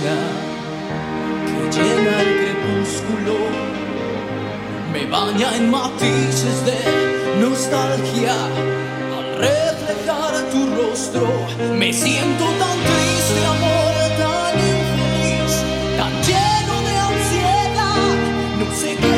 Que llena el crepúsculo me baña en matices de nostalgia. Al reflejar tu rostro, me siento tan triste, amor, tan infeliz, tan lleno de ansiedad. No sé qué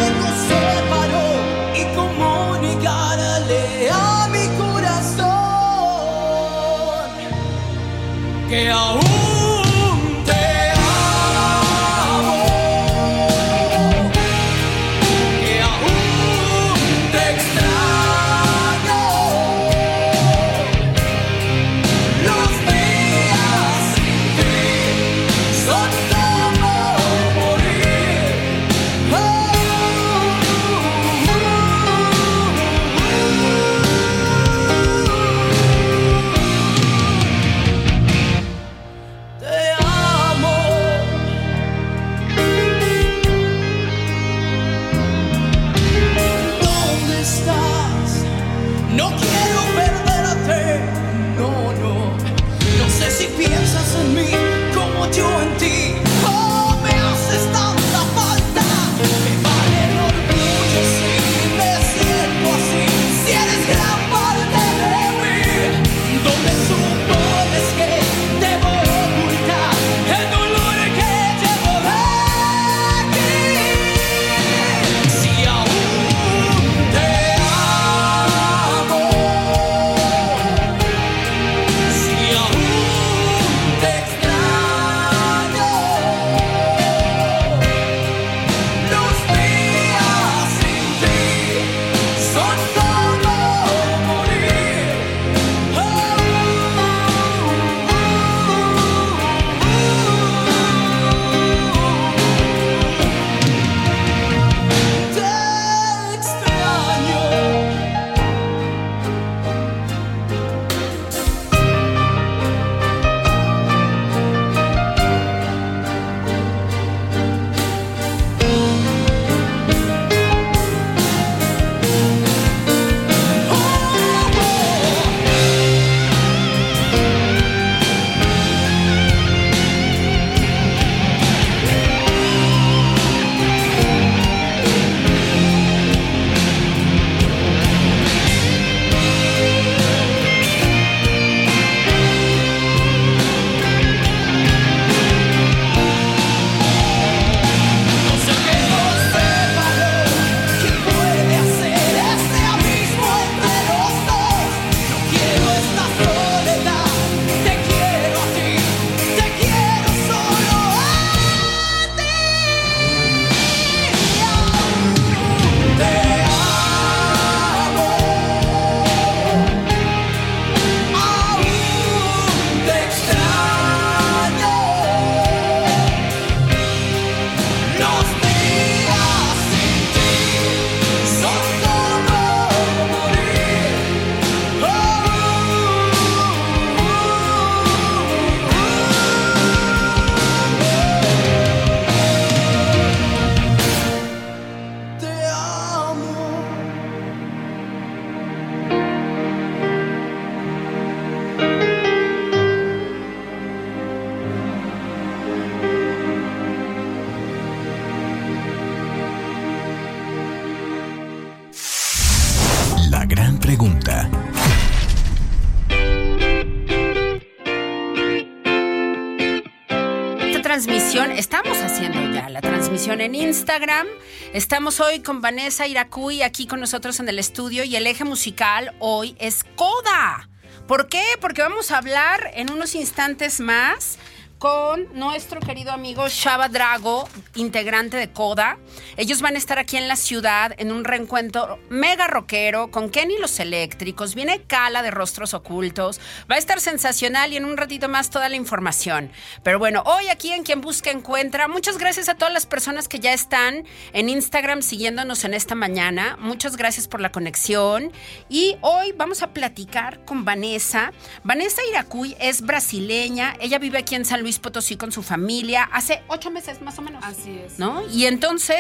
Instagram. Estamos hoy con Vanessa Iracuy aquí con nosotros en el estudio y el eje musical hoy es Coda. ¿Por qué? Porque vamos a hablar en unos instantes más con nuestro querido amigo Shaba Drago, integrante de Coda. Ellos van a estar aquí en la ciudad en un reencuentro mega rockero con Kenny los Eléctricos. Viene Cala de Rostros Ocultos. Va a estar sensacional y en un ratito más toda la información. Pero bueno, hoy aquí en Quien Busca Encuentra, muchas gracias a todas las personas que ya están en Instagram siguiéndonos en esta mañana. Muchas gracias por la conexión. Y hoy vamos a platicar con Vanessa. Vanessa Iracuy es brasileña. Ella vive aquí en San Luis Potosí con su familia hace ocho meses más o menos. Así es. ¿No? Y entonces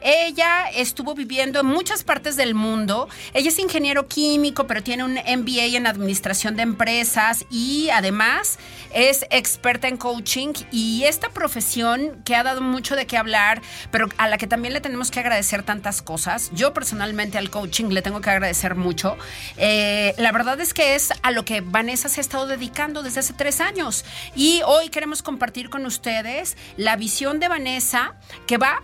ella estuvo viviendo en muchas partes del mundo. Ella es ingeniero químico, pero tiene un MBA en administración de empresas y además es experta en coaching y esta profesión que ha dado mucho de qué hablar, pero a la que también le tenemos que agradecer tantas cosas. Yo personalmente al coaching le tengo que agradecer mucho. Eh, la verdad es que es a lo que Vanessa se ha estado dedicando desde hace tres años y hoy queremos compartir con ustedes la visión de Vanessa que va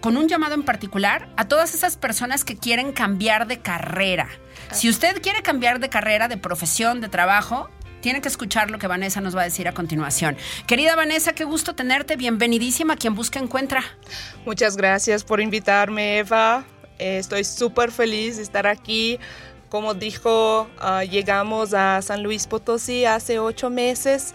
con un llamado en particular a todas esas personas que quieren cambiar de carrera. Si usted quiere cambiar de carrera, de profesión, de trabajo, tiene que escuchar lo que Vanessa nos va a decir a continuación. Querida Vanessa, qué gusto tenerte. Bienvenidísima. Quien busca encuentra. Muchas gracias por invitarme, Eva. Eh, estoy súper feliz de estar aquí. Como dijo, uh, llegamos a San Luis Potosí hace ocho meses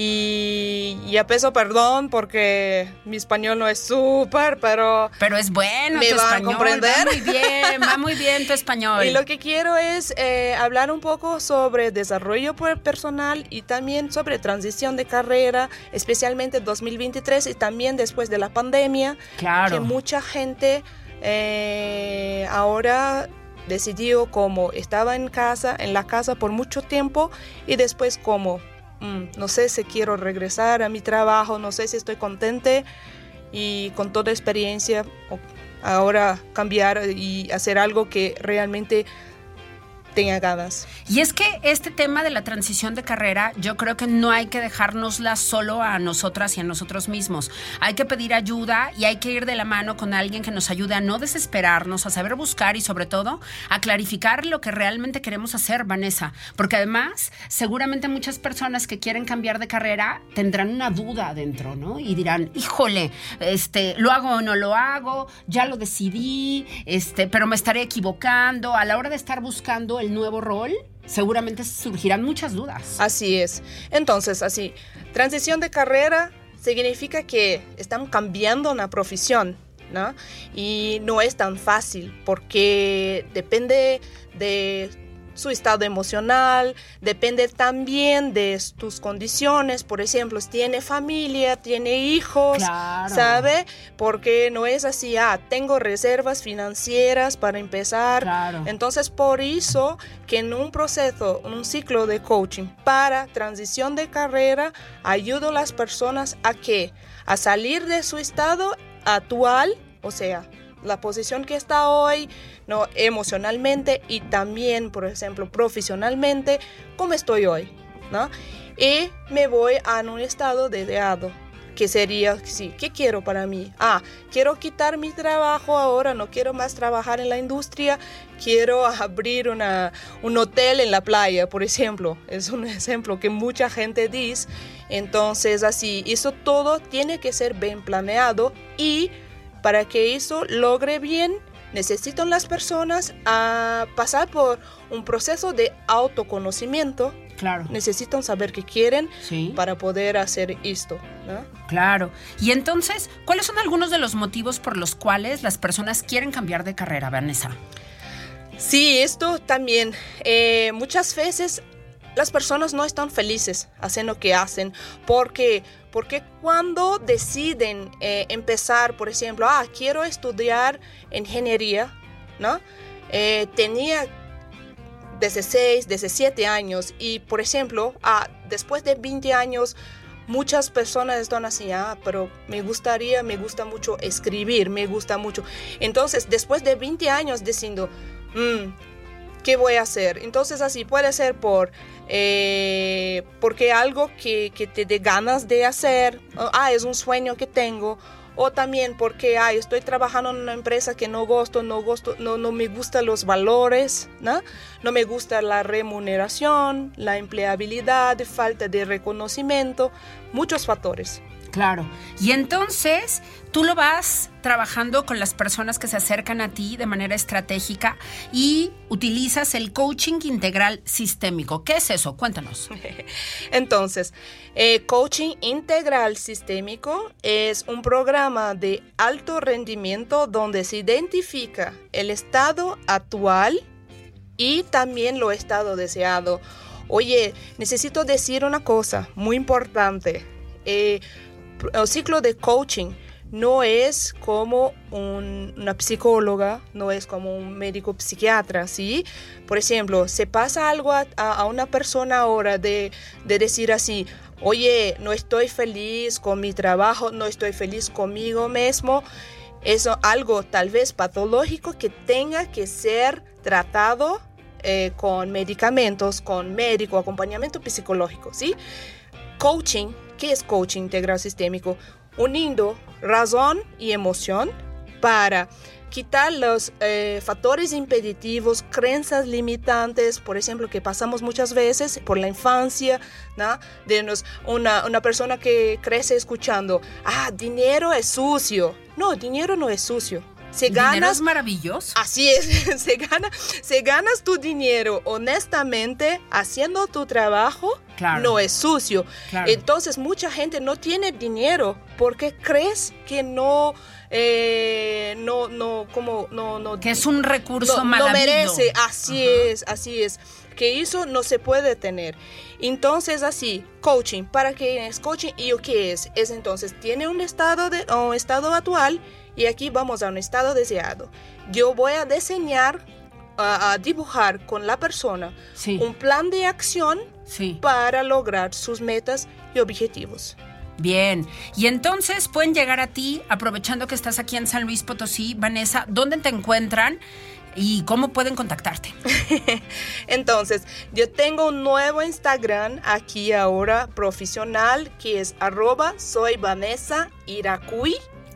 y ya peso perdón porque mi español no es súper, pero... Pero es bueno, me tu va español. a comprender. Va muy bien, va muy bien tu español. Y lo que quiero es eh, hablar un poco sobre desarrollo personal y también sobre transición de carrera, especialmente 2023 y también después de la pandemia. Claro. Que mucha gente eh, ahora decidió como estaba en casa, en la casa por mucho tiempo y después como Mm, no sé si quiero regresar a mi trabajo, no sé si estoy contente y con toda experiencia ahora cambiar y hacer algo que realmente Y es que este tema de la transición de carrera, yo creo que no hay que dejárnosla solo a nosotras y a nosotros mismos. Hay que pedir ayuda y hay que ir de la mano con alguien que nos ayude a no desesperarnos, a saber buscar y sobre todo a clarificar lo que realmente queremos hacer, Vanessa. Porque además, seguramente muchas personas que quieren cambiar de carrera tendrán una duda dentro, ¿no? Y dirán, híjole, este, lo hago o no lo hago, ya lo decidí, este, pero me estaré equivocando. A la hora de estar buscando el nuevo rol, seguramente surgirán muchas dudas. Así es. Entonces, así, transición de carrera significa que están cambiando una profesión, ¿no? Y no es tan fácil porque depende de su estado emocional, depende también de tus condiciones, por ejemplo, si tiene familia, tiene hijos, Claro. ¿sabe? Porque no es así, ah, tengo reservas financieras para empezar. Claro. Entonces, por eso que en un proceso, un ciclo de coaching para transición de carrera, ayudo a las personas a que a salir de su estado actual, o sea, la posición que está hoy, no emocionalmente y también, por ejemplo, profesionalmente, cómo estoy hoy, ¿no? Y me voy a un estado deseado, que sería, sí, ¿qué quiero para mí? Ah, quiero quitar mi trabajo ahora, no quiero más trabajar en la industria, quiero abrir una, un hotel en la playa, por ejemplo. Es un ejemplo que mucha gente dice. Entonces, así, eso todo tiene que ser bien planeado y para que eso logre bien, necesitan las personas a pasar por un proceso de autoconocimiento. Claro. Necesitan saber qué quieren Sí. para poder hacer esto. ¿no? Claro. Y entonces, ¿cuáles son algunos de los motivos por los cuales las personas quieren cambiar de carrera, Vanessa? Sí, esto también. eh, muchas veces las personas no están felices haciendo lo que hacen porque porque cuando deciden eh, empezar, por ejemplo, ah, quiero estudiar ingeniería, ¿no? Eh, tenía 16, 17 años y, por ejemplo, ah, después de 20 años, muchas personas están así, ah, pero me gustaría, me gusta mucho escribir, me gusta mucho. Entonces, después de 20 años diciendo, "Mm, ¿qué voy a hacer? Entonces así puede ser por eh, porque algo que, que te dé ganas de hacer, ah, es un sueño que tengo, o también porque ay, estoy trabajando en una empresa que no gusto, no gusto, no, no me gustan los valores, ¿no? no me gusta la remuneración, la empleabilidad, falta de reconocimiento, muchos factores. Claro. Y entonces tú lo vas trabajando con las personas que se acercan a ti de manera estratégica y utilizas el coaching integral sistémico. ¿Qué es eso? Cuéntanos. Entonces, eh, coaching integral sistémico es un programa de alto rendimiento donde se identifica el estado actual y también lo estado deseado. Oye, necesito decir una cosa muy importante. Eh, el ciclo de coaching no es como un- una psicóloga, no es como un médico psiquiatra, ¿sí? Por ejemplo, se pasa algo a, a- una persona ahora de, de decir así, oye, no estoy feliz con mi trabajo, no estoy feliz conmigo mismo. Eso algo tal vez patológico que tenga que ser tratado eh, con medicamentos, con médico, acompañamiento psicológico, ¿sí? Coaching, ¿qué es coaching integral sistémico? Uniendo razón y emoción para quitar los eh, factores impeditivos, creencias limitantes, por ejemplo, que pasamos muchas veces por la infancia. De nos- una, una persona que crece escuchando, ah, dinero es sucio. No, dinero no es sucio. Se Dinero ganas es maravilloso. Así es, se, gana, se ganas tu dinero honestamente haciendo tu trabajo, Claro. no es sucio. Claro. Entonces mucha gente no tiene dinero porque crees que no, eh, no, no, como, no, no, Que es un recurso no, no merece, así es, así es, que eso no se puede tener. Entonces así, coaching, ¿para qué es coaching y qué es? Es entonces, tiene un estado, de, un estado actual y aquí vamos a un estado deseado. Yo voy a diseñar, a, a dibujar con la persona Sí. un plan de acción Sí. para lograr sus metas y objetivos. Bien. Y entonces pueden llegar a ti, aprovechando que estás aquí en San Luis Potosí, Vanessa, ¿dónde te encuentran y cómo pueden contactarte? Entonces, yo tengo un nuevo Instagram aquí ahora profesional que es arroba soy Vanessa.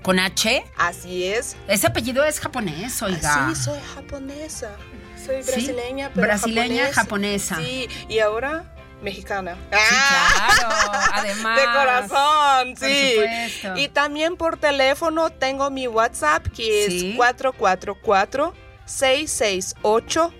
¿Con H? Así es. Ese apellido es japonés, oiga. Sí, soy japonesa. Soy Sí, brasileña, pero brasileña, japonesa. Sí, y ahora mexicana. Sí, claro, además. De corazón, sí. Y también por teléfono tengo mi WhatsApp que Sí. es 444 668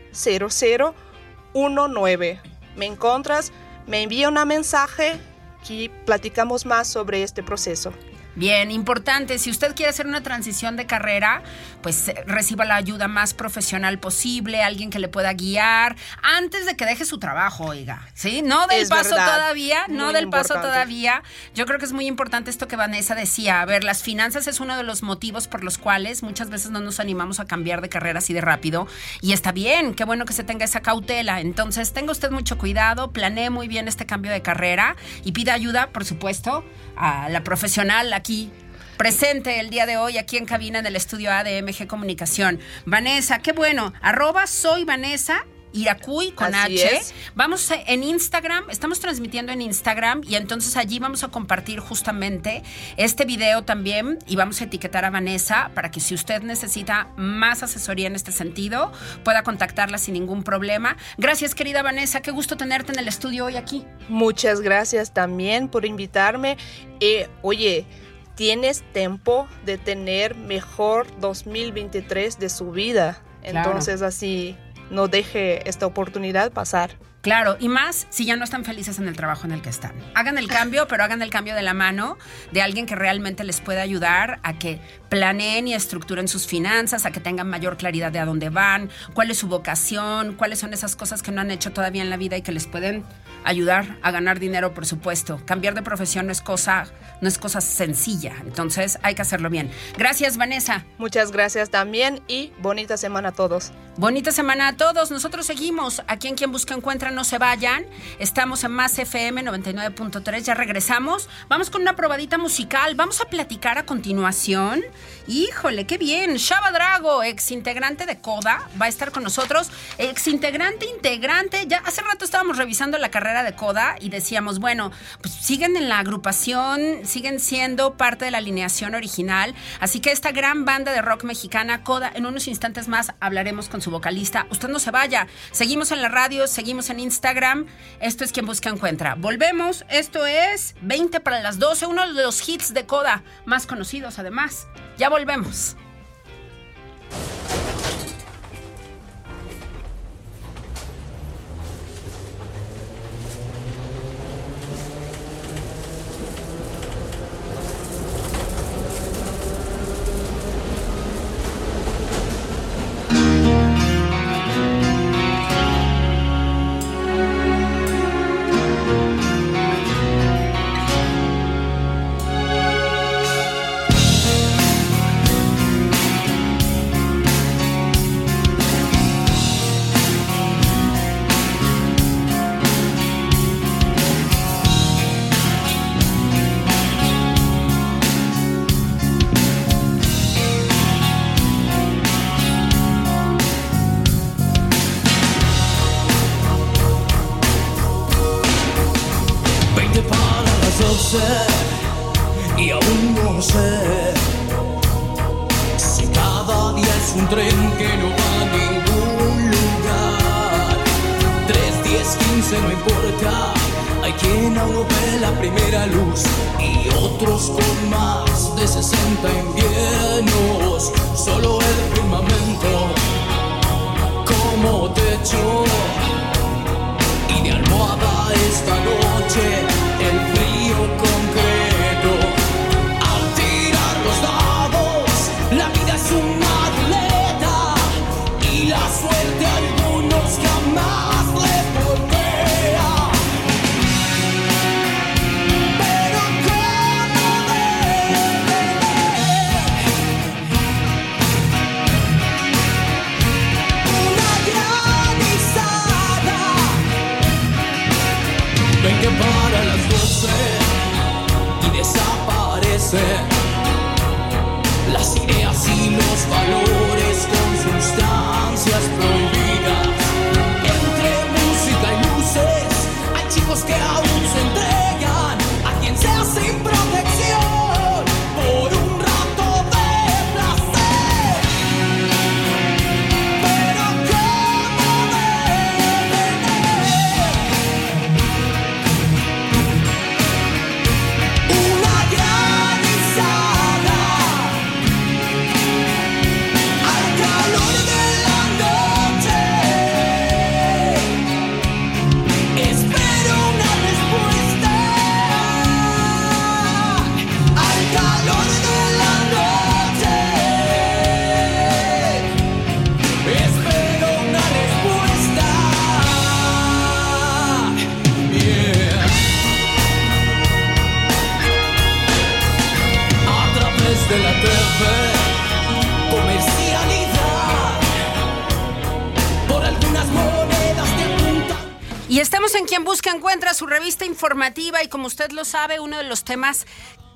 0019. Me encuentras, me envía un mensaje y platicamos más sobre este proceso. Bien, importante. Si usted quiere hacer una transición de carrera, pues eh, reciba la ayuda más profesional posible, alguien que le pueda guiar antes de que deje su trabajo, oiga. ¿Sí? No del Es paso verdad. todavía, no del paso todavía. Yo creo que es muy importante esto que Vanessa decía. A ver, las finanzas es uno de los motivos por los cuales muchas veces no nos animamos a cambiar de carrera así de rápido. Y está bien, qué bueno que se tenga esa cautela. Entonces, tenga usted mucho cuidado, planee muy bien este cambio de carrera y pida ayuda, por supuesto, a la profesional aquí presente el día de hoy aquí en cabina en el estudio ADMG Comunicación. Vanessa, qué bueno. Arroba soy Vanessa. Iracuy con Así H. es. Vamos a- en Instagram, estamos transmitiendo en Instagram y entonces allí vamos a compartir justamente este video también y vamos a etiquetar a Vanessa para que si usted necesita más asesoría en este sentido, pueda contactarla sin ningún problema. Gracias querida Vanessa, qué gusto tenerte en el estudio hoy aquí. Muchas gracias también por invitarme. Eh, oye, tienes tiempo de tener mejor 2023 de su vida. Claro. Entonces así no deje esta oportunidad pasar. Claro, y más si ya no están felices en el trabajo en el que están. Hagan el cambio, pero hagan el cambio de la mano de alguien que realmente les pueda ayudar a que planeen y estructuren sus finanzas, a que tengan mayor claridad de a dónde van, cuál es su vocación, cuáles son esas cosas que no han hecho todavía en la vida y que les pueden ayudar a ganar dinero, por supuesto. Cambiar de profesión no es cosa, no es cosa sencilla, entonces hay que hacerlo bien. Gracias, Vanessa. Muchas gracias también y bonita semana a todos. Bonita semana a todos. Nosotros seguimos aquí en Quien Busca Encuentra. no se vayan. Estamos en Más FM 99.3, ya regresamos. Vamos con una probadita musical. Vamos a platicar a continuación. Híjole, qué bien. Shaba Drago, ex integrante de Coda, va a estar con nosotros. Ex integrante, integrante. Ya hace rato estábamos revisando la carrera de Coda y decíamos, bueno, pues siguen en la agrupación, siguen siendo parte de la alineación original. Así que esta gran banda de rock mexicana, Coda, en unos instantes más hablaremos con su vocalista. Usted no se vaya. Seguimos en la radio, seguimos en Instagram. Esto es quien busca encuentra. Volvemos. Esto es 20 para las 12, uno de los hits de Coda más conocidos además. Ya volvemos. Estamos en Quien Busca Encuentra, su revista informativa y como usted lo sabe, uno de los temas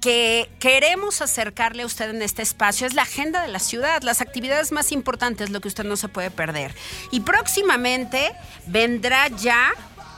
que queremos acercarle a usted en este espacio es la agenda de la ciudad, las actividades más importantes, lo que usted no se puede perder. Y próximamente vendrá ya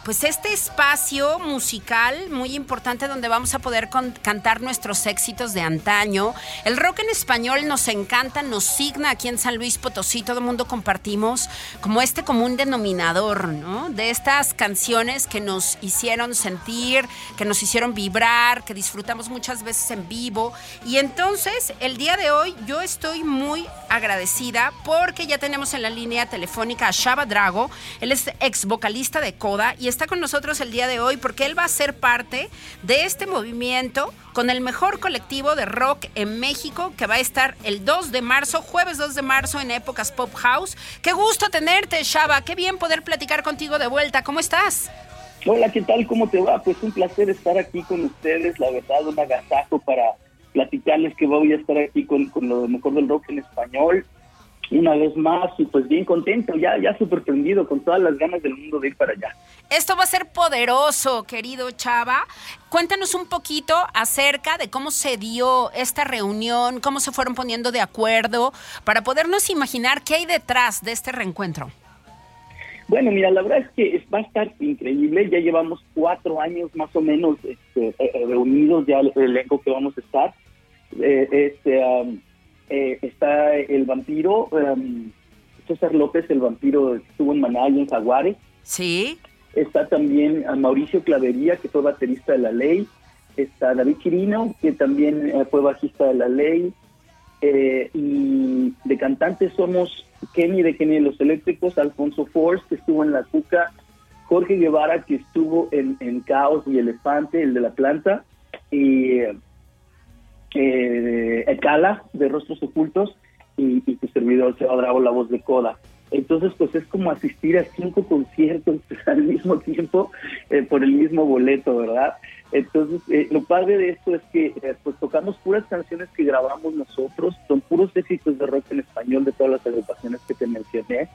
pues este espacio musical muy importante donde vamos a poder cantar nuestros éxitos de antaño. El rock en español nos encanta, nos signa aquí en San Luis Potosí, todo el mundo compartimos como este común denominador, ¿no? De estas canciones que nos hicieron sentir, que nos hicieron vibrar, que disfrutamos muchas veces en vivo. Y entonces, el día de hoy yo estoy muy agradecida porque ya tenemos en la línea telefónica a Shaba Drago. Él es ex vocalista de Coda y está con nosotros el día de hoy porque él va a ser parte de este movimiento con el mejor colectivo de rock en México que va a estar el 2 de marzo, jueves 2 de marzo en Épocas Pop House. Qué gusto tenerte, Shaba. Qué bien poder platicar contigo de vuelta. ¿Cómo estás? Hola, ¿qué tal? ¿Cómo te va? Pues un placer estar aquí con ustedes, la verdad, un agasajo para platicarles que voy a estar aquí con, con lo mejor del rock en español. Una vez más y pues bien contento, ya, ya súper prendido, con todas las ganas del mundo de ir para allá. Esto va a ser poderoso, querido Chava. Cuéntanos un poquito acerca de cómo se dio esta reunión, cómo se fueron poniendo de acuerdo, para podernos imaginar qué hay detrás de este reencuentro. Bueno, mira, la verdad es que va a estar increíble. Ya llevamos cuatro años más o menos este, eh, reunidos ya el elenco que vamos a estar. Eh, este, eh, está el vampiro, um, César López, el vampiro estuvo en Maná y en Jaguares. Sí. Está también Mauricio Clavería, que fue baterista de La Ley. Está David Quirino, que también fue bajista de La Ley. y de cantantes somos Kenny de Kenny de los Eléctricos, Alfonso Force, que estuvo en La Cuca, Jorge Guevara, que estuvo en, en Caos y Elefante, el de la planta, y eh, Cala, de Rostros Ocultos, y, y tu servidor Seba Bravo, la voz de Coda. Entonces, pues es como asistir a cinco conciertos al mismo tiempo eh, por el mismo boleto, ¿verdad? Entonces, eh, lo padre de esto es que eh, pues tocamos puras canciones que grabamos nosotros, son puros éxitos de rock en español de todas las agrupaciones que te mencioné.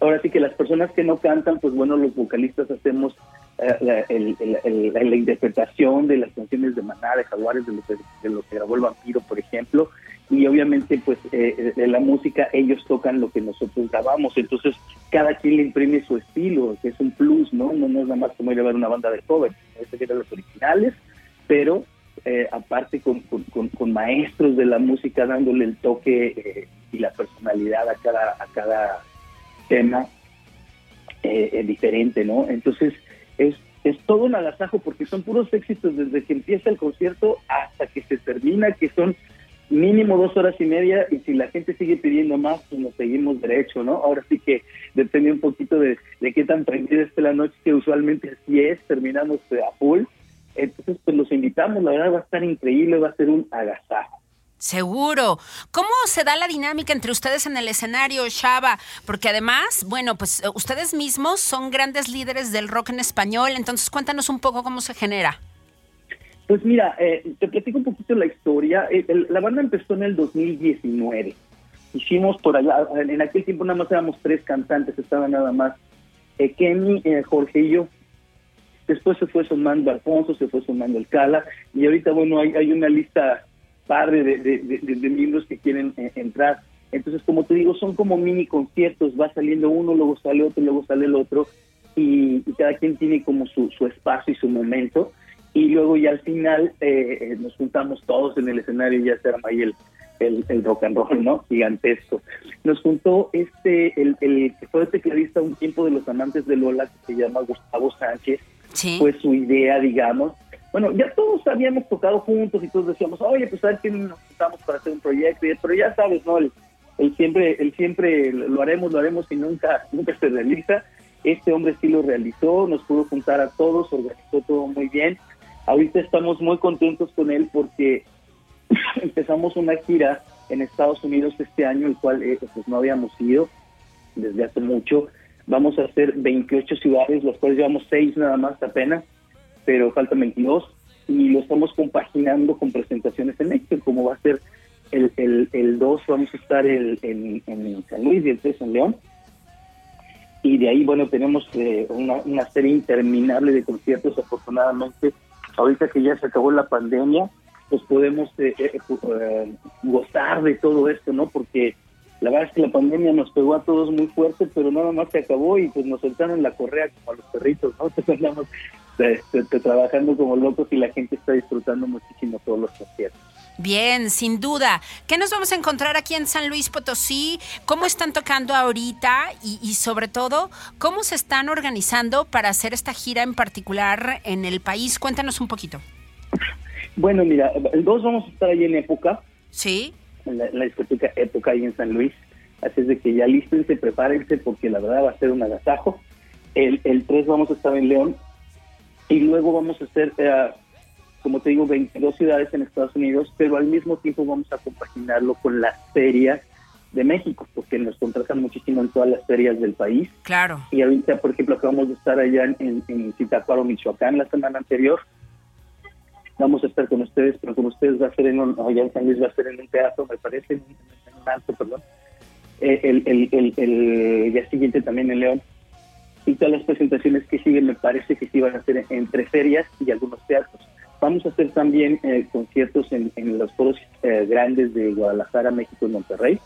Ahora sí que las personas que no cantan, pues bueno, los vocalistas hacemos la, la, interpretación de las canciones de Maná, de Jaguares, de lo, que, de lo que grabó el vampiro, por ejemplo, y obviamente pues eh, de la música ellos tocan lo que nosotros grabamos, entonces cada quien le imprime su estilo, que es un plus, ¿no? No, es nada más como ir a una banda de covers, este eran los originales, pero eh, aparte con, con, maestros de la música dándole el toque eh, y la personalidad a cada, a cada tema diferente, ¿no? Entonces es, es todo un agasajo porque son puros éxitos desde que empieza el concierto hasta que se termina, que son mínimo dos horas y media y si la gente sigue pidiendo más, pues nos seguimos derecho, ¿no? Ahora sí que depende un poquito de, qué tan tranquila esté la noche, que usualmente así es, terminamos a full. Entonces, pues los invitamos, la verdad va a estar increíble, va a ser un agasajo. Seguro. ¿Cómo se da la dinámica entre ustedes en el escenario, Shaba? Porque además, bueno, pues eh, ustedes mismos son grandes líderes del rock en español, entonces cuéntanos un poco cómo se genera. Pues mira, eh, te platico un poquito la historia. Eh, la banda empezó en el 2019. Hicimos por allá, en aquel tiempo nada más éramos tres cantantes, estaban nada más eh, Kenny, eh, Jorge y yo. Después se fue sumando Alfonso, se fue sumando el Cala, y ahorita, bueno, hay una lista padre de, de, miembros que quieren entrar. Entonces, como te digo, son como mini conciertos, va saliendo uno, luego sale otro, luego sale el otro, y, y cada quien tiene como su, su espacio y su momento y luego ya al final eh, eh, nos juntamos todos en el escenario y ya se arma ahí el, el, rock and roll, ¿no? Gigantesco. Nos juntó este, el, el que fue tecladista un tiempo de los amantes de Lola, que se llama Gustavo Sánchez, fue su idea, digamos. Bueno, ya todos habíamos tocado juntos y todos decíamos, oye, pues a ver quién nos juntamos para hacer un proyecto, pero ya sabes, ¿no? El, siempre, el siempre lo haremos, lo haremos y nunca, nunca se realiza. Este hombre sí lo realizó, nos pudo juntar a todos, organizó todo muy bien Ahorita estamos muy contentos con él porque empezamos una gira en Estados Unidos este año, el cual eh, pues no habíamos ido desde hace mucho. Vamos a hacer 28 ciudades, los cuales llevamos 6 nada más apenas, pero faltan 22 y lo estamos compaginando con presentaciones en México, como va a ser el, el, el 2, vamos a estar el, en, en San Luis y el 3 en León. Y de ahí, bueno, tenemos eh, una, una serie interminable de conciertos, afortunadamente, ahorita que ya se acabó la pandemia, pues podemos eh, eh, eh, gozar de todo esto, ¿no? Porque la verdad es que la pandemia nos pegó a todos muy fuerte, pero nada más se acabó y pues nos soltaron la correa como a los perritos, ¿no? trabajando como locos y la gente está disfrutando muchísimo todos los conciertos. Bien, sin duda. ¿Qué nos vamos a encontrar aquí en San Luis Potosí? ¿Cómo están tocando ahorita? Y, sobre todo, ¿cómo se están organizando para hacer esta gira en particular en el país? Cuéntanos un poquito. Bueno, mira, el 2 vamos a estar ahí en época. Sí. En la, discoteca época ahí en San Luis. Así es de que ya lístense, prepárense, porque la verdad va a ser un agasajo. El, el 3 vamos a estar en León. Y luego vamos a hacer... Eh, como te digo, 22 ciudades en Estados Unidos, pero al mismo tiempo vamos a compaginarlo con las ferias de México, porque nos contratan muchísimo en todas las ferias del país. Claro. Y ahorita, por ejemplo, acabamos de estar allá en, en, Michoacán, la semana anterior. Vamos a estar con ustedes, pero con ustedes va a ser en un, allá en San Luis va a ser en un teatro, me parece, en, un alto, perdón. eh, el, el, el, el día siguiente también en León. Y todas las presentaciones que siguen me parece que sí van a ser entre ferias y algunos teatros. Vamos a hacer también eh, conciertos en, en los foros eh, grandes de Guadalajara, México y Monterrey,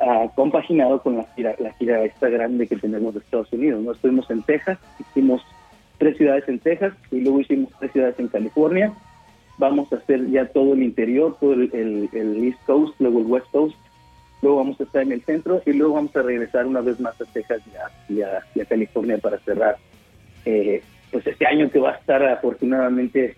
ah, compaginado con la gira, la gira esta grande que tenemos de Estados Unidos. ¿no? Estuvimos en Texas, hicimos tres ciudades en Texas y luego hicimos tres ciudades en California. Vamos a hacer ya todo el interior, todo el, el- el East Coast, luego el West Coast. Luego vamos a estar en el centro y luego vamos a regresar una vez más a Texas y a, California para cerrar eh, pues este año que va a estar afortunadamente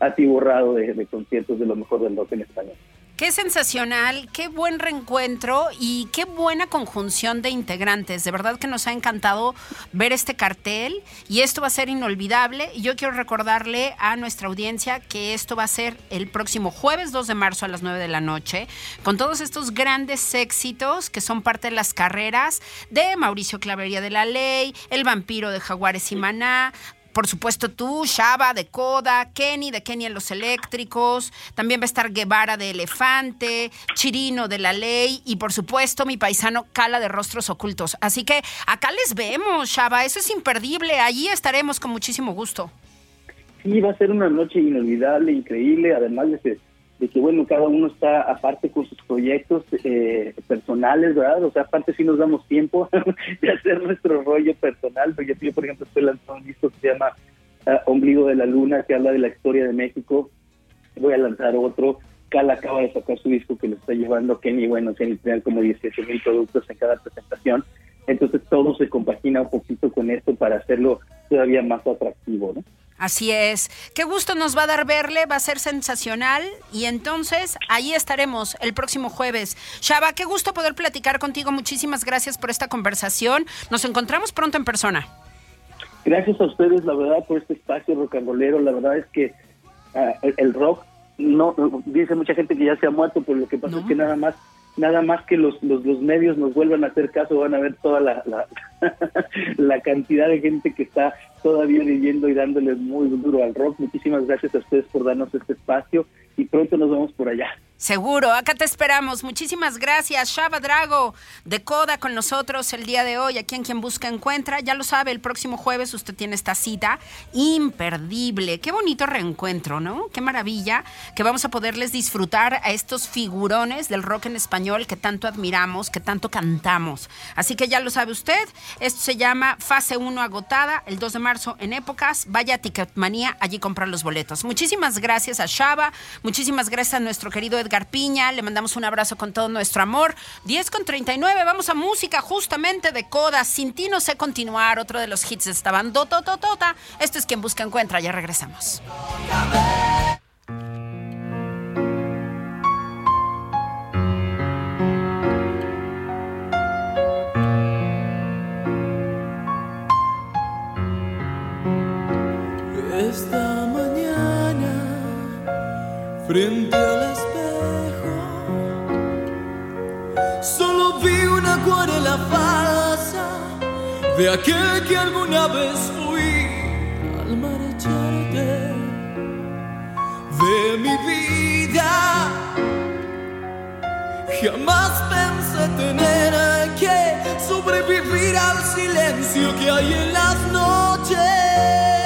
atiborrado de, de conciertos de lo mejor del rock en español. Qué sensacional, qué buen reencuentro y qué buena conjunción de integrantes. De verdad que nos ha encantado ver este cartel y esto va a ser inolvidable. Y yo quiero recordarle a nuestra audiencia que esto va a ser el próximo jueves 2 de marzo a las 9 de la noche, con todos estos grandes éxitos que son parte de las carreras de Mauricio Clavería de la Ley, El vampiro de Jaguares y Maná, por supuesto tú, Shaba de Coda, Kenny de Kenny en los Eléctricos, también va a estar Guevara de Elefante, Chirino de La Ley y por supuesto mi paisano Cala de Rostros Ocultos. Así que acá les vemos, Shaba, eso es imperdible, allí estaremos con muchísimo gusto. Sí, va a ser una noche inolvidable, increíble, además de que, de que bueno, cada uno está aparte con sus proyectos eh, personales, ¿verdad? O sea, aparte sí nos damos tiempo de hacer nuestro rollo personal, porque yo, por ejemplo, estoy lanzando un disco que se llama ah, Ombligo de la Luna, que habla de la historia de México. Voy a lanzar otro. Cal acaba de sacar su disco que lo está llevando Kenny, bueno, tiene tener como 18 mil productos en cada presentación. Entonces todo se compagina un poquito con esto para hacerlo todavía más atractivo, ¿no? Así es. Qué gusto nos va a dar verle, va a ser sensacional. Y entonces ahí estaremos el próximo jueves. Shaba, qué gusto poder platicar contigo. Muchísimas gracias por esta conversación. Nos encontramos pronto en persona. Gracias a ustedes, la verdad, por este espacio rocanrolero. La verdad es que ah, el, el rock, no dice mucha gente que ya se ha muerto, pero lo que pasa No. es que nada más nada más que los, los, los medios nos vuelvan a hacer caso, van a ver toda la, la, la cantidad de gente que está todavía viviendo y dándole muy duro al rock. Muchísimas gracias a ustedes por darnos este espacio y pronto nos vemos por allá. Seguro, acá te esperamos. Muchísimas gracias, Shaba Drago, de Coda con nosotros el día de hoy, aquí en Quien Busca Encuentra. Ya lo sabe, el próximo jueves usted tiene esta cita imperdible. Qué bonito reencuentro, ¿no? Qué maravilla que vamos a poderles disfrutar a estos figurones del rock en español que tanto admiramos, que tanto cantamos. Así que ya lo sabe usted, esto se llama Fase 1 agotada, el 2 de marzo en épocas. Vaya a Ticketmanía, allí comprar los boletos. Muchísimas gracias a Shaba, muchísimas gracias a nuestro querido Edgar Piña, le mandamos un abrazo con todo nuestro amor. 10 con 39, vamos a música justamente de Coda, Sin ti no sé continuar, otro de los hits de esta. Esto es Quien Busca Encuentra, ya regresamos. Esta mañana, frente al espejo, vi una acuarela falsa de aquel que alguna vez fui al marcharte de mi vida. Jamás pensé tener que sobrevivir al silencio que hay en las noches.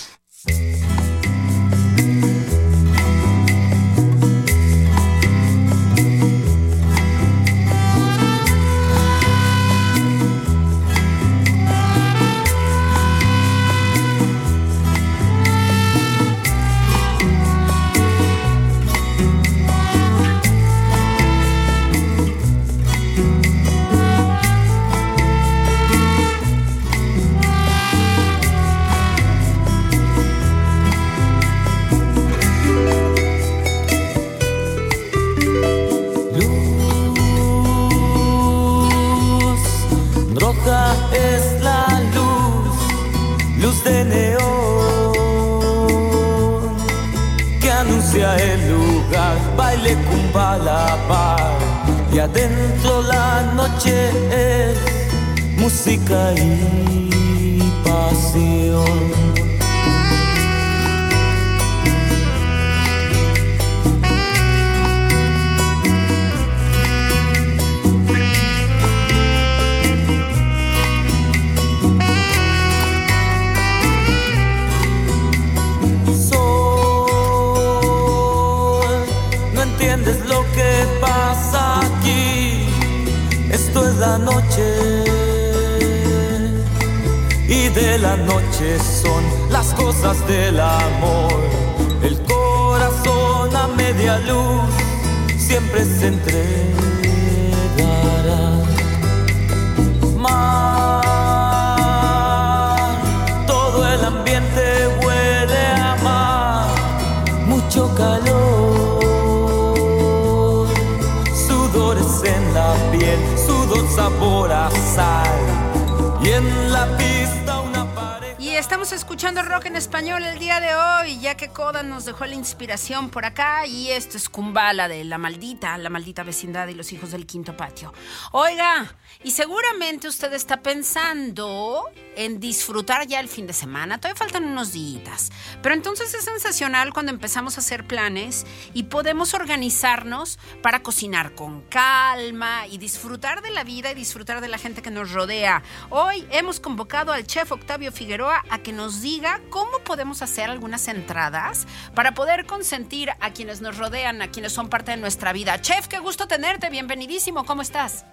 Inspiración por acá y esto es Kumbala de La Maldita, La Maldita Vecindad y los Hijos del Quinto Patio. Oiga, y seguramente usted está pensando en disfrutar ya el fin de semana, todavía faltan unos días, pero entonces es sensacional cuando empezamos a hacer planes y podemos organizarnos para cocinar con calma y disfrutar de la vida y disfrutar de la gente que nos rodea. Hoy hemos convocado al chef Octavio Figueroa a que nos diga cómo podemos hacer algunas entradas para poder consentir a quienes nos rodean, a quienes son parte de nuestra vida. Chef, qué gusto tenerte, bienvenidísimo, ¿cómo estás?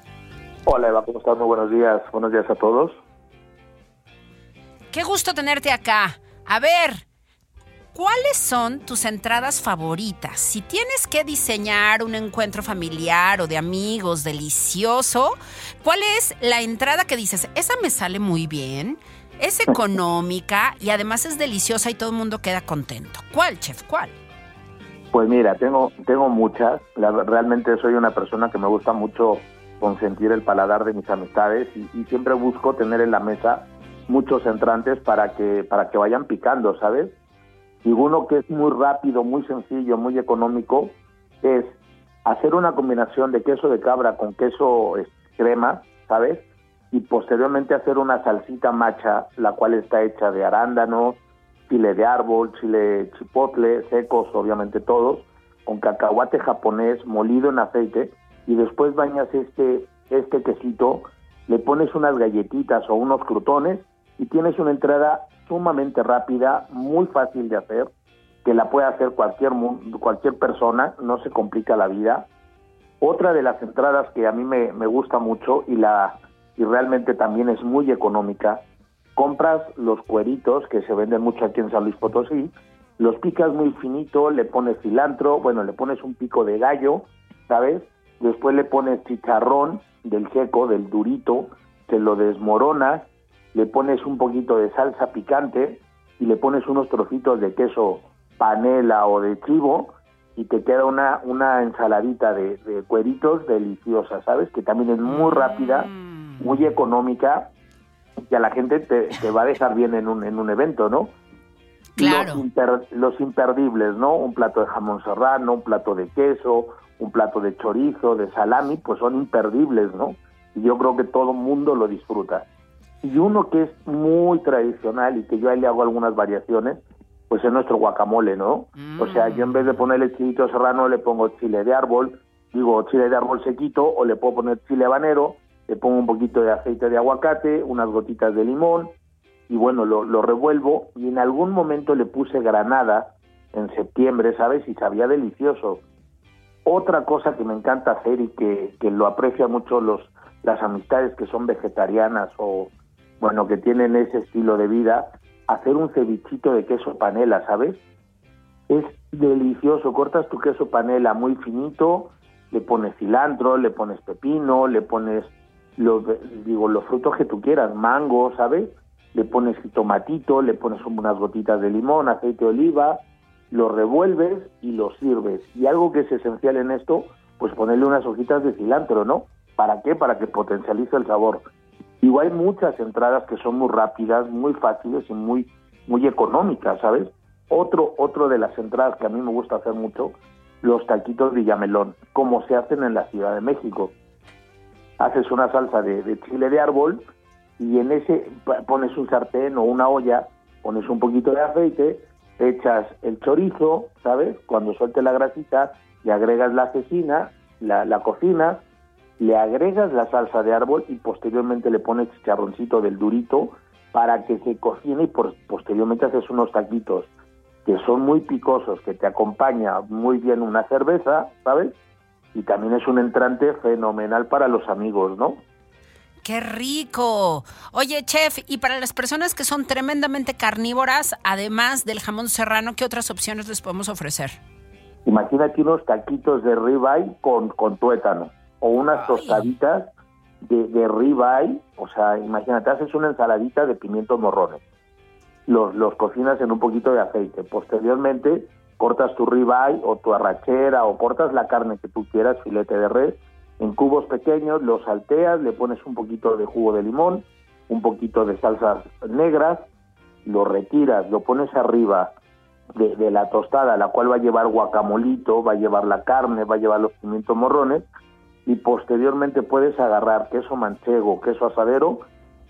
Hola Eva, ¿cómo estás? Muy buenos días, buenos días a todos. Qué gusto tenerte acá. A ver, ¿cuáles son tus entradas favoritas? Si tienes que diseñar un encuentro familiar o de amigos delicioso, ¿cuál es la entrada que dices, esa me sale muy bien? Es económica y además es deliciosa y todo el mundo queda contento. ¿Cuál, chef? ¿Cuál? Pues mira, tengo, tengo muchas. realmente soy una persona que me gusta mucho consentir el paladar de mis amistades y, siempre busco tener en la mesa muchos entrantes para que, para que vayan picando, ¿sabes? Y uno que es muy rápido, muy sencillo, muy económico, es hacer una combinación de queso de cabra con queso crema, ¿sabes? Y posteriormente hacer una salsita macha, la cual está hecha de arándanos, chile de árbol, chile chipotle, secos, obviamente todos, con cacahuate japonés molido en aceite, y después bañas este, este quesito, le pones unas galletitas o unos crutones y tienes una entrada sumamente rápida, muy fácil de hacer, que la puede hacer cualquier, cualquier persona, no se complica la vida. Otra de las entradas que a mí me, me gusta mucho y, la, y realmente también es muy económica compras los cueritos que se venden mucho aquí en San Luis Potosí, los picas muy finito, le pones cilantro, bueno, le pones un pico de gallo, ¿sabes? Después le pones chicharrón del seco, del durito, te lo desmoronas, le pones un poquito de salsa picante y le pones unos trocitos de queso panela o de chivo y te queda una, una ensaladita de, cueritos deliciosa, ¿sabes? Que también es muy rápida, mm. Muy económica y a la gente te, va a dejar bien en un, en un evento, ¿no? Claro. Los, imperdibles, ¿no? Un plato de jamón serrano, un plato de queso, un plato de chorizo, de salami, pues son imperdibles, ¿no? Y yo creo que todo el mundo lo disfruta. Y uno que es muy tradicional y que yo ahí le hago algunas variaciones, pues es nuestro guacamole, ¿no? O sea, yo en vez de ponerle chilito serrano le pongo chile de árbol, digo chile de árbol sequito, o le puedo poner chile habanero, le pongo un poquito de aceite de aguacate, unas gotitas de limón y bueno, lo, lo revuelvo y en algún momento le puse granada en septiembre, ¿sabes? Y sabía delicioso. Otra cosa que me encanta hacer y que, que lo aprecian mucho los, las amistades que son vegetarianas o, bueno, que tienen ese estilo de vida, hacer un cevichito de queso panela, ¿sabes? Es delicioso, cortas tu queso panela muy finito, le pones cilantro, le pones pepino, le pones los, digo, los frutos que tú quieras, mango, ¿sabes? Le pones tomatito, le pones unas gotitas de limón, aceite de oliva, lo revuelves y lo sirves. Y algo que es esencial en esto, pues ponerle unas hojitas de cilantro, ¿no? ¿Para qué? Para que potencialice el sabor. Igual hay muchas entradas que son muy rápidas, muy fáciles y muy, muy económicas, ¿sabes? Otro, otro de las entradas que a mí me gusta hacer mucho, los taquitos Villamelón, como se hacen en la Ciudad de México. Haces una salsa de, chile de árbol y en ese pones un sartén o una olla, pones un poquito de aceite, echas el chorizo, ¿sabes? Cuando suelte la grasita, le agregas la cecina, la, la cocinas, le agregas la salsa de árbol y posteriormente le pones chicharroncito del durito para que se cocine y por, posteriormente haces unos taquitos que son muy picosos, que te acompaña muy bien una cerveza, ¿sabes? Y también es un entrante fenomenal para los amigos, ¿no? ¡Qué rico! Oye, chef, y para las personas que son tremendamente carnívoras, además del jamón serrano, ¿qué otras opciones les podemos ofrecer? Imagínate unos taquitos de ribeye con, con tuétano o unas tostaditas de, de ribeye, o sea, imagínate, haces una ensaladita de pimientos morrones, los, los cocinas en un poquito de aceite, posteriormente cortas tu ribeye o tu arrachera o cortas la carne que tú quieras, filete de res, en cubos pequeños, los salteas, le pones un poquito de jugo de limón, un poquito de salsas negras, lo retiras, lo pones arriba de, de, la tostada, la cual va a llevar guacamolito, va a llevar la carne, va a llevar los pimientos morrones, y posteriormente puedes agarrar queso manchego, queso asadero,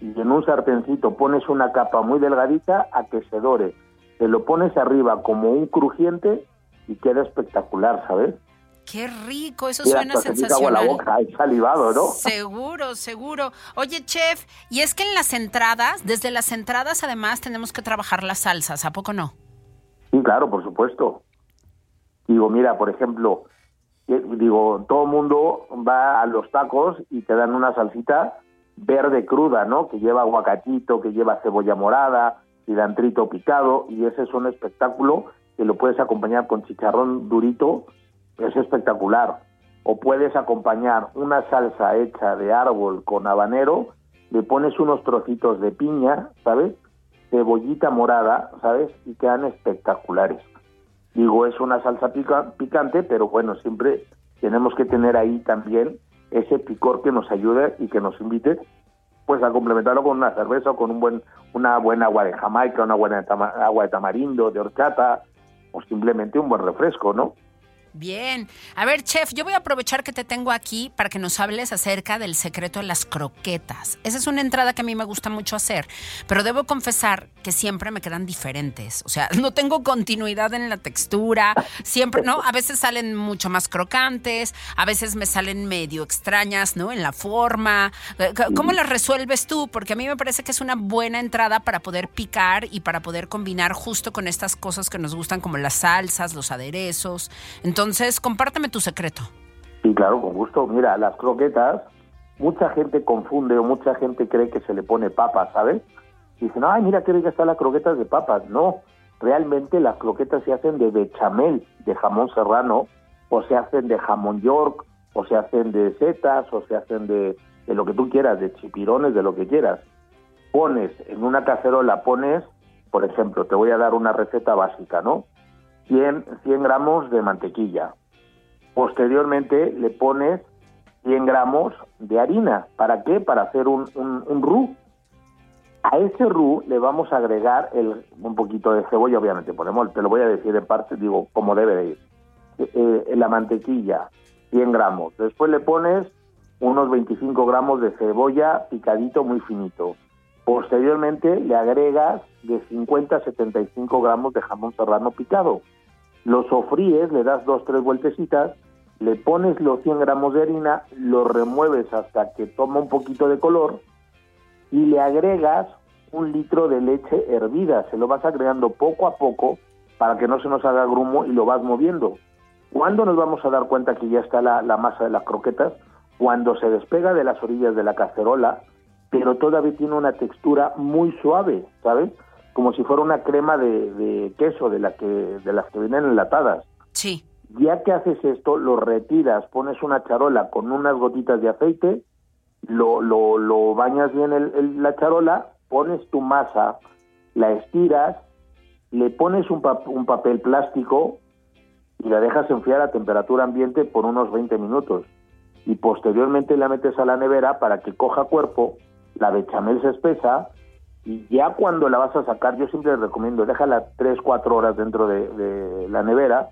y en un sartencito pones una capa muy delgadita a que se dore. Te lo pones arriba como un crujiente y queda espectacular, ¿sabes? Qué rico, eso suena sensacional. la boca, hay salivado, ¿no? Seguro, seguro. Oye, chef, y es que en las entradas, desde las entradas además tenemos que trabajar las salsas, ¿a poco no? Sí, claro, por supuesto. Digo, mira, por ejemplo, digo, todo el mundo va a los tacos y te dan una salsita verde cruda, ¿no? Que lleva aguacatito, que lleva cebolla morada, cilantrito picado, y ese es un espectáculo que lo puedes acompañar con chicharrón durito es espectacular. O puedes acompañar una salsa hecha de árbol con habanero, le pones unos trocitos de piña, ¿sabes? Cebollita morada, ¿sabes? Y quedan espectaculares. Digo, es una salsa pica, picante, pero bueno, siempre tenemos que tener ahí también ese picor que nos ayude y que nos invite pues a complementarlo con una cerveza o con un buen una buena agua de Jamaica, una buena agua de tamarindo, de horchata o simplemente un buen refresco, ¿no? Bien. A ver, chef, yo voy a aprovechar que te tengo aquí para que nos hables acerca del secreto de las croquetas. Esa es una entrada que a mí me gusta mucho hacer, pero debo confesar que siempre me quedan diferentes. O sea, no tengo continuidad en la textura, siempre, ¿no? A veces salen mucho más crocantes, a veces me salen medio extrañas, ¿no? En la forma. Eh, ¿Cómo las resuelves tú? Porque a mí me parece que es una buena entrada para poder picar y para poder combinar justo con estas cosas que nos gustan como las salsas, los aderezos. Entonces, compárteme tu secreto. Sí, claro, con gusto. Mira, las croquetas, mucha gente confunde o mucha gente cree que se le pone papas, ¿sabes? Dicen, ay, mira qué rica están las croquetas de papas. No, realmente las croquetas se hacen de bechamel, de jamón serrano, o se hacen de jamón york, o se hacen de setas, o se hacen de, de lo que tú quieras, de chipirones, de lo que quieras. Pones en una cacerola, pones, por ejemplo, te voy a dar una receta básica, ¿no? 100, 100 gramos de mantequilla. Posteriormente le pones 100 gramos de harina. ¿Para qué? Para hacer un, un, roux. A ese roux le vamos a agregar el, un poquito de cebolla, obviamente ponemos, te lo voy a decir en parte, digo, como debe de ir. Eh, la mantequilla, 100 gramos. Después le pones unos 25 gramos de cebolla picadito muy finito. Posteriormente le agregas de 50 a 75 gramos de jamón serrano picado lo sofríes, le das dos, tres vueltecitas le pones los 100 gramos de harina, lo remueves hasta que toma un poquito de color y le agregas un litro de leche hervida. Se lo vas agregando poco a poco para que no se nos haga grumo y lo vas moviendo. ¿Cuándo nos vamos a dar cuenta que ya está la, masa de las croquetas? Cuando se despega de las orillas de la cacerola, pero todavía tiene una textura muy suave, ¿sabes? Como si fuera una crema de, queso de, la que, de las que vienen enlatadas. Sí. Ya que haces esto, lo retiras, pones una charola con unas gotitas de aceite, lo, lo, lo bañas bien el, la charola, pones tu masa, la estiras, le pones un, un papel plástico y la dejas enfriar a temperatura ambiente por unos 20 minutos. Y posteriormente la metes a la nevera para que coja cuerpo, la bechamel se espesa y ya cuando la vas a sacar, yo siempre recomiendo, déjala 3, 4 horas dentro de, la nevera,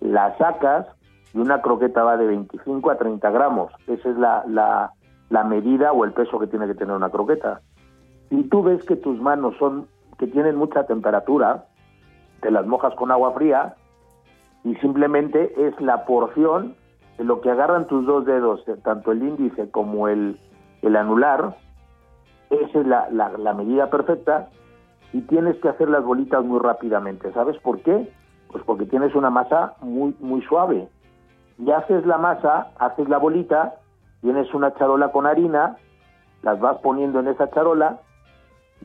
la sacas y una croqueta va de 25 a 30 gramos. Esa es la, la, medida o el peso que tiene que tener una croqueta. Si tú ves que tus manos son que tienen mucha temperatura, te las mojas con agua fría y simplemente es la porción de lo que agarran tus dos dedos, tanto el índice como el, el anular, esa es la, la, medida perfecta y tienes que hacer las bolitas muy rápidamente. ¿Sabes por qué? Pues porque tienes una masa muy, muy suave. Y haces la masa, haces la bolita, tienes una charola con harina, las vas poniendo en esa charola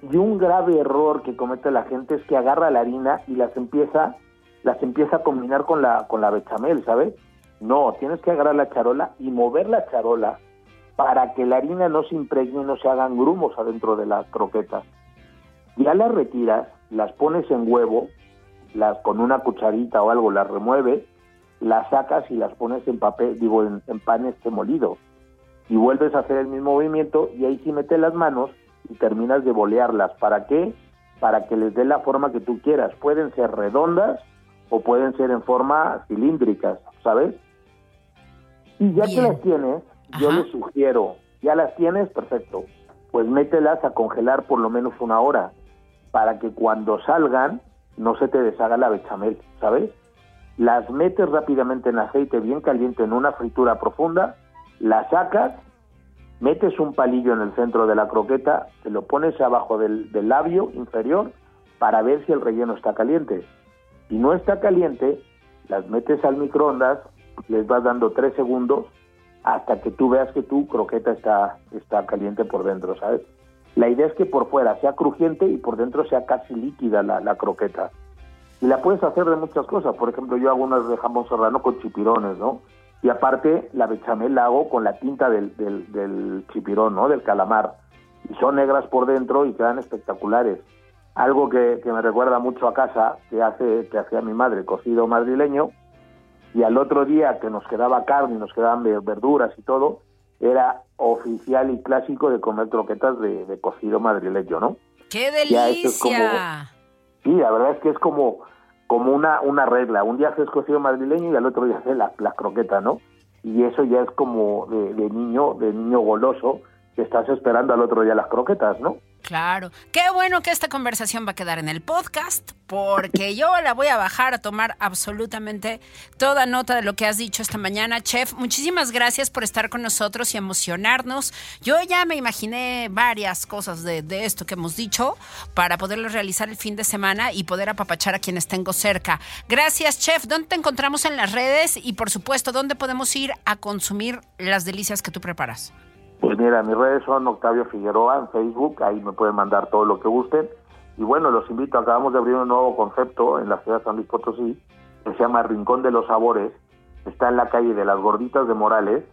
y un grave error que comete la gente es que agarra la harina y las empieza las empieza a combinar con la, con la bechamel, ¿sabes? No, tienes que agarrar la charola y mover la charola para que la harina no se impregne y no se hagan grumos adentro de las croquetas. Ya las retiras, las pones en huevo, las con una cucharita o algo las remueves, las sacas y las pones en papel, digo, en, en pan este molido. Y vuelves a hacer el mismo movimiento y ahí sí metes las manos y terminas de bolearlas. ¿Para qué? Para que les dé la forma que tú quieras. Pueden ser redondas o pueden ser en forma cilíndricas, ¿sabes? Y ya que las tienes, yo les sugiero, ya las tienes, perfecto, pues mételas a congelar por lo menos una hora para que cuando salgan no se te deshaga la bechamel, ¿sabes? Las metes rápidamente en aceite bien caliente en una fritura profunda, las sacas, metes un palillo en el centro de la croqueta, te lo pones abajo del, del labio inferior para ver si el relleno está caliente. Si no está caliente, las metes al microondas, les vas dando tres segundos hasta que tú veas que tu croqueta está, está caliente por dentro, ¿sabes? La idea es que por fuera sea crujiente y por dentro sea casi líquida la, la croqueta. Y la puedes hacer de muchas cosas. Por ejemplo, yo hago unas de jamón serrano con chipirones, ¿no? Y aparte, la bechamel la hago con la tinta del, del, del chipirón, ¿no? Del calamar. Y son negras por dentro y quedan espectaculares algo que, me recuerda mucho a casa que hace que hacía mi madre cocido madrileño y al otro día que nos quedaba carne y nos quedaban verduras y todo era oficial y clásico de comer croquetas de, cocido madrileño no qué delicia sí la verdad es que es como como una una regla. Un día haces cocido madrileño y al otro día haces las la croquetas no y eso ya es como de, de niño de niño goloso que estás esperando al otro día las croquetas no Claro. Qué bueno que esta conversación va a quedar en el podcast, porque yo la voy a bajar a tomar absolutamente toda nota de lo que has dicho esta mañana. Chef, muchísimas gracias por estar con nosotros y emocionarnos. Yo ya me imaginé varias cosas de, esto que hemos dicho para poderlo realizar el fin de semana y poder apapachar a quienes tengo cerca. Gracias, Chef. ¿Dónde te encontramos en las redes? Y por supuesto, ¿dónde podemos ir a consumir las delicias que tú preparas? Pues mira, mis redes son Octavio Figueroa en Facebook, ahí me pueden mandar todo lo que gusten. Y bueno, los invito, acabamos de abrir un nuevo concepto en la ciudad de San Luis Potosí, que se llama Rincón de los Sabores, está en la calle de las Gorditas de Morales,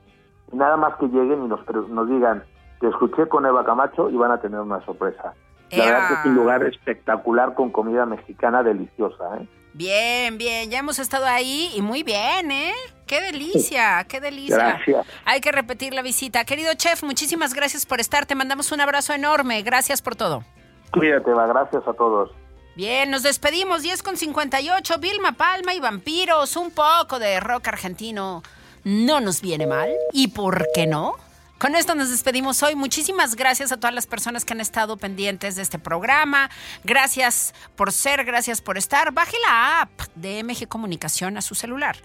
y nada más que lleguen y nos, nos digan, te escuché con Eva Camacho y van a tener una sorpresa. La verdad que es un lugar espectacular con comida mexicana deliciosa. ¿eh? Bien, bien, ya hemos estado ahí y muy bien, ¿eh? Qué delicia, qué delicia. Gracias. Hay que repetir la visita. Querido chef, muchísimas gracias por estar. Te mandamos un abrazo enorme. Gracias por todo. Cuídate, va. Gracias a todos. Bien, nos despedimos. 10 con 58. Vilma Palma y Vampiros. Un poco de rock argentino. No nos viene mal. ¿Y por qué no? Con esto nos despedimos hoy. Muchísimas gracias a todas las personas que han estado pendientes de este programa. Gracias por ser, gracias por estar. Baje la app de MG Comunicación a su celular.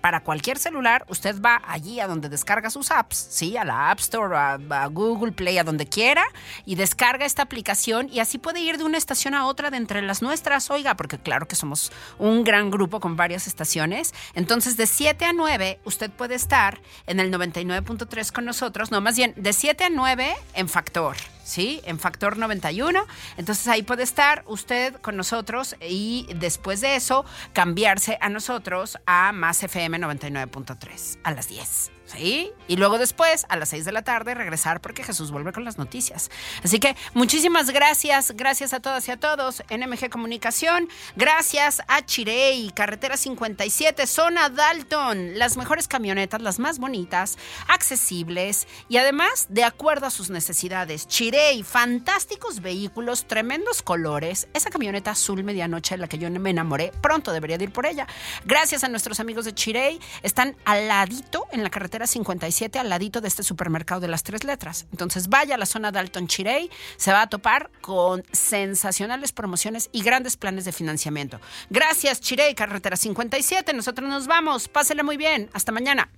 Para cualquier celular, usted va allí a donde descarga sus apps, ¿sí? A la App Store, a, a Google Play, a donde quiera, y descarga esta aplicación y así puede ir de una estación a otra de entre las nuestras, oiga, porque claro que somos un gran grupo con varias estaciones. Entonces, de 7 a 9, usted puede estar en el 99.3 con nosotros, no, más bien, de 7 a 9 en Factor. ¿Sí? En Factor 91. Entonces ahí puede estar usted con nosotros y después de eso cambiarse a nosotros a Más FM 99.3 a las 10. Y luego después, a las 6 de la tarde, regresar porque Jesús vuelve con las noticias. Así que muchísimas gracias, gracias a todas y a todos, NMG Comunicación, gracias a Chirey, Carretera 57, Zona Dalton, las mejores camionetas, las más bonitas, accesibles y además de acuerdo a sus necesidades. Chirey, fantásticos vehículos, tremendos colores, esa camioneta azul medianoche en la que yo me enamoré, pronto debería de ir por ella. Gracias a nuestros amigos de Chirey, están al ladito en la carretera 57 al ladito de este supermercado de las tres letras. Entonces vaya a la zona de Alton Chirey, se va a topar con sensacionales promociones y grandes planes de financiamiento. Gracias Chirey, carretera 57, nosotros nos vamos, pásele muy bien, hasta mañana.